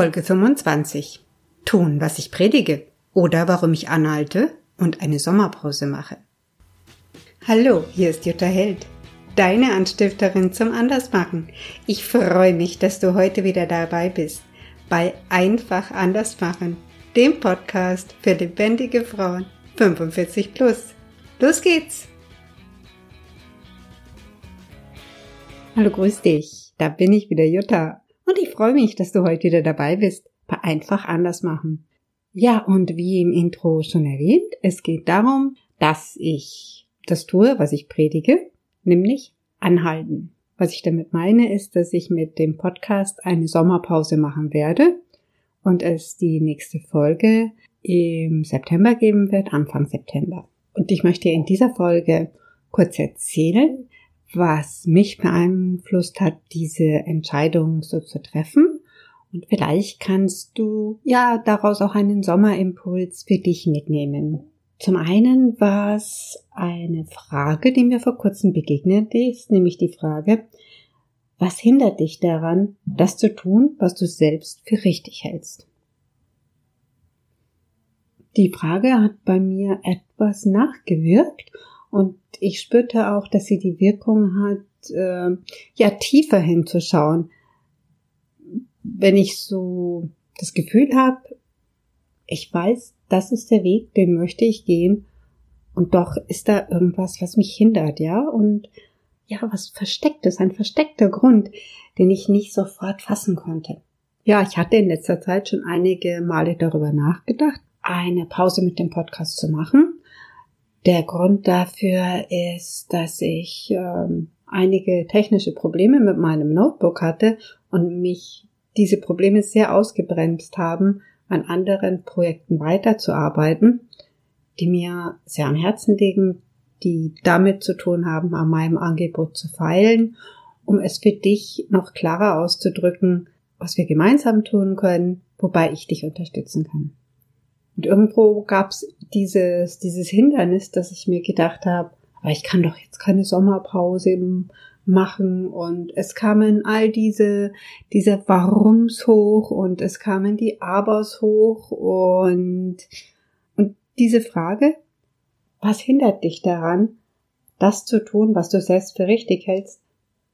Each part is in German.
Folge 25. Tun, was ich predige oder warum ich anhalte und eine Sommerpause mache. Hallo, hier ist Jutta Held, deine Anstifterin zum Andersmachen. Ich freue mich, dass du heute wieder dabei bist bei Einfach Andersmachen, dem Podcast für lebendige Frauen 45 plus. Los geht's! Hallo, grüß dich. Da bin ich wieder, Jutta. Und ich freue mich, dass du heute wieder dabei bist bei Einfach anders machen. Ja, und wie im Intro schon erwähnt, es geht darum, dass ich das tue, was ich predige, nämlich anhalten. Was ich damit meine, ist, dass ich mit dem Podcast eine Sommerpause machen werde und es die nächste Folge im September geben wird, Anfang September. Und ich möchte in dieser Folge kurz erzählen, was mich beeinflusst hat, diese Entscheidung so zu treffen. Und vielleicht kannst du ja daraus auch einen Sommerimpuls für dich mitnehmen. Zum einen war es eine Frage, die mir vor kurzem begegnet ist, nämlich die Frage, was hindert dich daran, das zu tun, was du selbst für richtig hältst? Die Frage hat bei mir etwas nachgewirkt und ich spürte auch, dass sie die Wirkung hat, äh, ja, tiefer hinzuschauen. Wenn ich so das Gefühl habe, ich weiß, das ist der Weg, den möchte ich gehen, und doch ist da irgendwas, was mich hindert, ja, und ja, was versteckt ist, ein versteckter Grund, den ich nicht sofort fassen konnte. Ja, ich hatte in letzter Zeit schon einige Male darüber nachgedacht, eine Pause mit dem Podcast zu machen, der Grund dafür ist, dass ich ähm, einige technische Probleme mit meinem Notebook hatte und mich diese Probleme sehr ausgebremst haben, an anderen Projekten weiterzuarbeiten, die mir sehr am Herzen liegen, die damit zu tun haben, an meinem Angebot zu feilen, um es für dich noch klarer auszudrücken, was wir gemeinsam tun können, wobei ich dich unterstützen kann. Und irgendwo gab es dieses, dieses Hindernis, dass ich mir gedacht habe, aber ich kann doch jetzt keine Sommerpause machen und es kamen all diese, diese Warums hoch und es kamen die Abers hoch und, und diese Frage, was hindert dich daran, das zu tun, was du selbst für richtig hältst?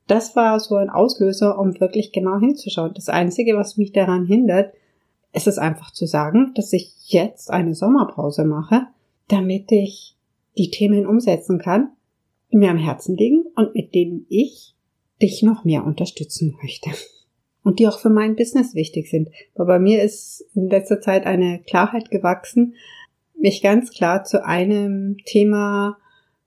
Das war so ein Auslöser, um wirklich genau hinzuschauen. Das Einzige, was mich daran hindert, ist es einfach zu sagen, dass ich jetzt eine Sommerpause mache, damit ich die Themen umsetzen kann, die mir am Herzen liegen und mit denen ich dich noch mehr unterstützen möchte. Und die auch für mein Business wichtig sind. Aber bei mir ist in letzter Zeit eine Klarheit gewachsen, mich ganz klar zu einem Thema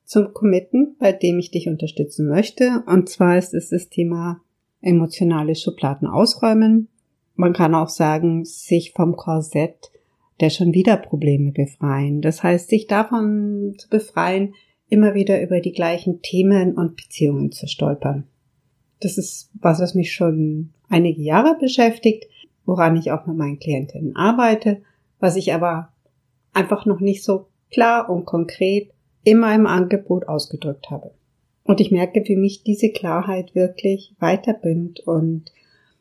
zum Committen, bei dem ich dich unterstützen möchte. Und zwar ist es das Thema emotionale Schubladen ausräumen, man kann auch sagen, sich vom Korsett der schon wieder Probleme befreien. Das heißt, sich davon zu befreien, immer wieder über die gleichen Themen und Beziehungen zu stolpern. Das ist was, was mich schon einige Jahre beschäftigt, woran ich auch mit meinen Klientinnen arbeite, was ich aber einfach noch nicht so klar und konkret in meinem Angebot ausgedrückt habe. Und ich merke, wie mich diese Klarheit wirklich weiterbindet und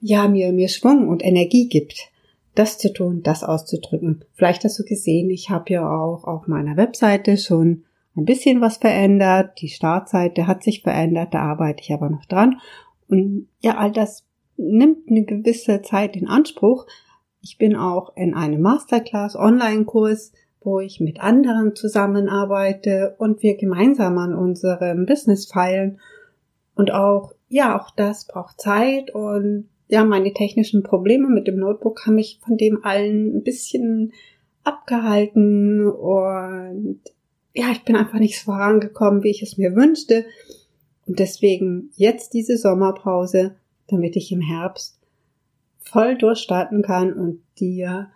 ja, mir, mir Schwung und Energie gibt, das zu tun, das auszudrücken. Vielleicht hast du gesehen, ich habe ja auch auf meiner Webseite schon ein bisschen was verändert. Die Startseite hat sich verändert, da arbeite ich aber noch dran. Und ja, all das nimmt eine gewisse Zeit in Anspruch. Ich bin auch in einem Masterclass Online-Kurs, wo ich mit anderen zusammenarbeite und wir gemeinsam an unserem Business feilen. Und auch, ja, auch das braucht Zeit und ja, meine technischen Probleme mit dem Notebook haben mich von dem allen ein bisschen abgehalten und ja, ich bin einfach nicht so vorangekommen, wie ich es mir wünschte. Und deswegen jetzt diese Sommerpause, damit ich im Herbst voll durchstarten kann und dir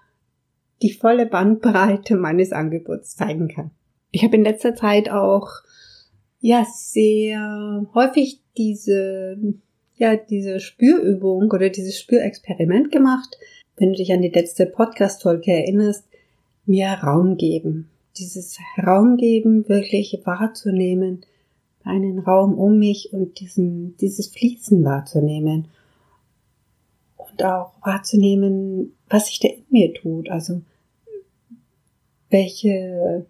die volle Bandbreite meines Angebots zeigen kann. Ich habe in letzter Zeit auch ja sehr häufig diese ja diese Spürübung oder dieses Spürexperiment gemacht. Wenn du dich an die letzte Podcast-Folge erinnerst, mir Raum geben. Dieses Raum geben, wirklich wahrzunehmen, einen Raum um mich und diesen, dieses Fließen wahrzunehmen. Und auch wahrzunehmen, was sich da in mir tut. Also welche,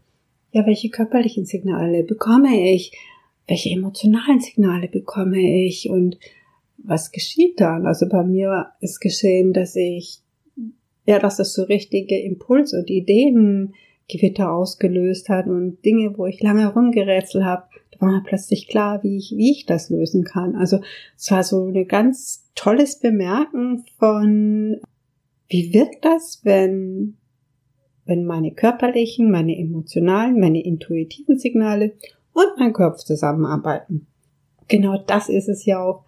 ja, welche körperlichen Signale bekomme ich, welche emotionalen Signale bekomme ich und was geschieht dann? Also bei mir ist geschehen, dass ich, ja, dass das so richtige Impuls und Ideengewitter ausgelöst hat und Dinge, wo ich lange rumgerätselt habe, da war plötzlich klar, wie ich, wie ich das lösen kann. Also es war so ein ganz tolles Bemerken von, wie wirkt das, wenn wenn meine körperlichen, meine emotionalen, meine intuitiven Signale und mein Kopf zusammenarbeiten. Genau das ist es ja auch,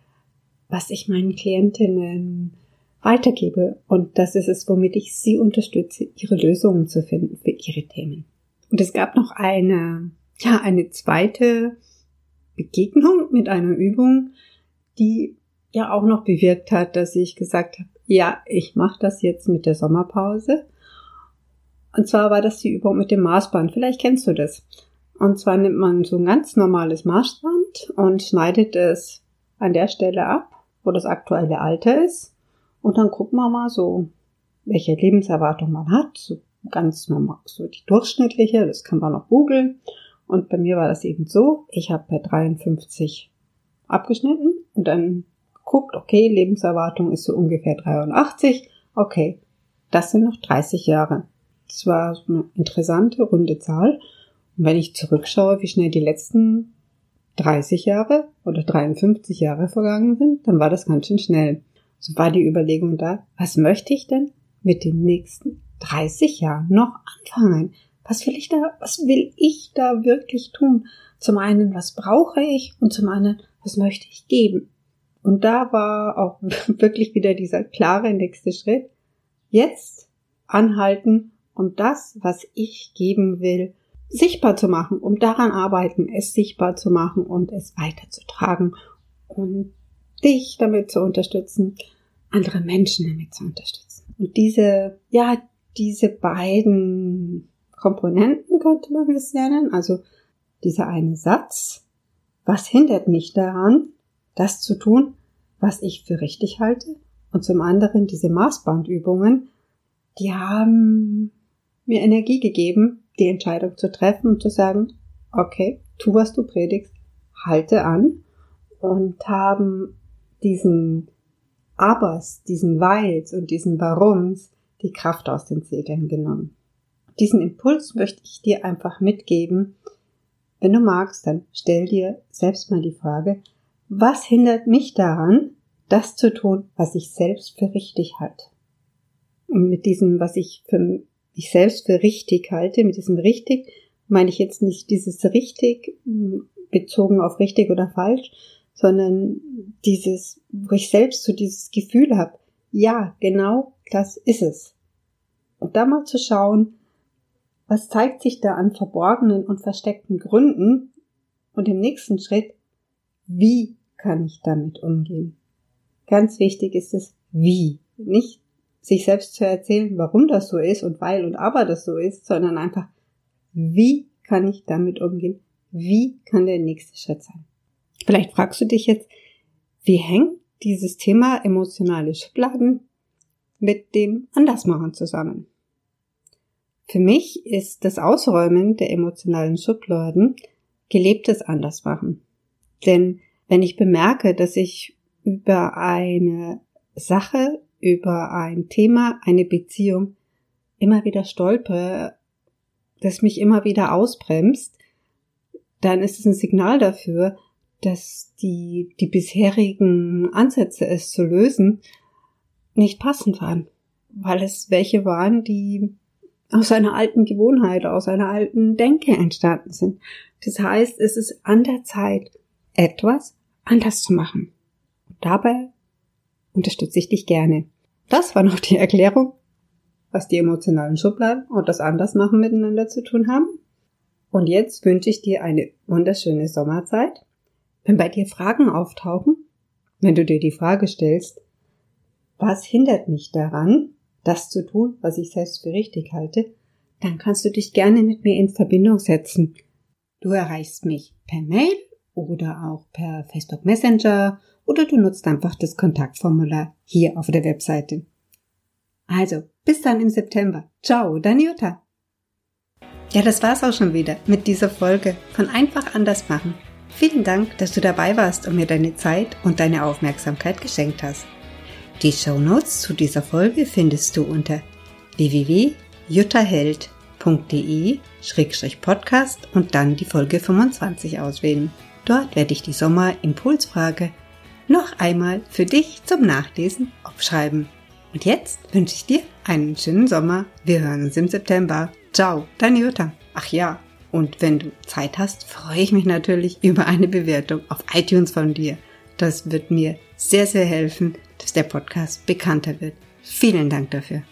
was ich meinen Klientinnen weitergebe. Und das ist es, womit ich sie unterstütze, ihre Lösungen zu finden für ihre Themen. Und es gab noch eine, ja, eine zweite Begegnung mit einer Übung, die ja auch noch bewirkt hat, dass ich gesagt habe, ja, ich mache das jetzt mit der Sommerpause und zwar war das die Übung mit dem Maßband. Vielleicht kennst du das. Und zwar nimmt man so ein ganz normales Maßband und schneidet es an der Stelle ab, wo das aktuelle Alter ist. Und dann guckt man mal so, welche Lebenserwartung man hat. So ganz normal, so die durchschnittliche, das kann man noch googeln. Und bei mir war das eben so, ich habe bei 53 abgeschnitten und dann guckt, okay, Lebenserwartung ist so ungefähr 83. Okay, das sind noch 30 Jahre. Das war eine interessante, runde Zahl. Und wenn ich zurückschaue, wie schnell die letzten 30 Jahre oder 53 Jahre vergangen sind, dann war das ganz schön schnell. So war die Überlegung da, was möchte ich denn mit den nächsten 30 Jahren noch anfangen? Was will ich da, was will ich da wirklich tun? Zum einen, was brauche ich? Und zum anderen, was möchte ich geben? Und da war auch wirklich wieder dieser klare nächste Schritt. Jetzt anhalten um das, was ich geben will, sichtbar zu machen, um daran arbeiten, es sichtbar zu machen und es weiterzutragen und dich damit zu unterstützen, andere Menschen damit zu unterstützen. Und diese, ja, diese beiden Komponenten könnte man es nennen, also dieser eine Satz, was hindert mich daran, das zu tun, was ich für richtig halte? Und zum anderen diese Maßbandübungen, die haben mir Energie gegeben, die Entscheidung zu treffen und zu sagen, okay, tu, was du predigst, halte an und haben diesen Abers, diesen Weils und diesen Warums die Kraft aus den Segeln genommen. Diesen Impuls möchte ich dir einfach mitgeben. Wenn du magst, dann stell dir selbst mal die Frage, was hindert mich daran, das zu tun, was ich selbst für richtig halte? Und mit diesem, was ich für ich selbst für richtig halte. Mit diesem richtig meine ich jetzt nicht dieses richtig hm, bezogen auf richtig oder falsch, sondern dieses, wo ich selbst so dieses Gefühl habe, ja, genau das ist es. Und da mal zu schauen, was zeigt sich da an verborgenen und versteckten Gründen und im nächsten Schritt, wie kann ich damit umgehen? Ganz wichtig ist es, wie. Nicht sich selbst zu erzählen, warum das so ist und weil und aber das so ist, sondern einfach, wie kann ich damit umgehen? Wie kann der nächste Schritt sein? Vielleicht fragst du dich jetzt, wie hängt dieses Thema emotionale Schubladen mit dem Andersmachen zusammen? Für mich ist das Ausräumen der emotionalen Schubladen gelebtes Andersmachen. Denn wenn ich bemerke, dass ich über eine Sache über ein Thema, eine Beziehung immer wieder stolpere, das mich immer wieder ausbremst, dann ist es ein Signal dafür, dass die, die bisherigen Ansätze, es zu lösen, nicht passend waren. Weil es welche waren, die aus einer alten Gewohnheit, aus einer alten Denke entstanden sind. Das heißt, es ist an der Zeit, etwas anders zu machen. Und dabei unterstütze ich dich gerne. Das war noch die Erklärung, was die emotionalen Schubladen und das Andersmachen miteinander zu tun haben. Und jetzt wünsche ich dir eine wunderschöne Sommerzeit. Wenn bei dir Fragen auftauchen, wenn du dir die Frage stellst, was hindert mich daran, das zu tun, was ich selbst für richtig halte, dann kannst du dich gerne mit mir in Verbindung setzen. Du erreichst mich per Mail oder auch per Facebook Messenger oder du nutzt einfach das Kontaktformular hier auf der Webseite. Also, bis dann im September. Ciao, deine Jutta. Ja, das war's auch schon wieder mit dieser Folge von Einfach anders machen. Vielen Dank, dass du dabei warst und mir deine Zeit und deine Aufmerksamkeit geschenkt hast. Die Show Notes zu dieser Folge findest du unter www.juttaheld.de-podcast und dann die Folge 25 auswählen. Dort werde ich die Sommerimpulsfrage noch einmal für dich zum Nachlesen aufschreiben. Und jetzt wünsche ich dir einen schönen Sommer. Wir hören uns im September. Ciao, deine Jutta. Ach ja, und wenn du Zeit hast, freue ich mich natürlich über eine Bewertung auf iTunes von dir. Das wird mir sehr, sehr helfen, dass der Podcast bekannter wird. Vielen Dank dafür.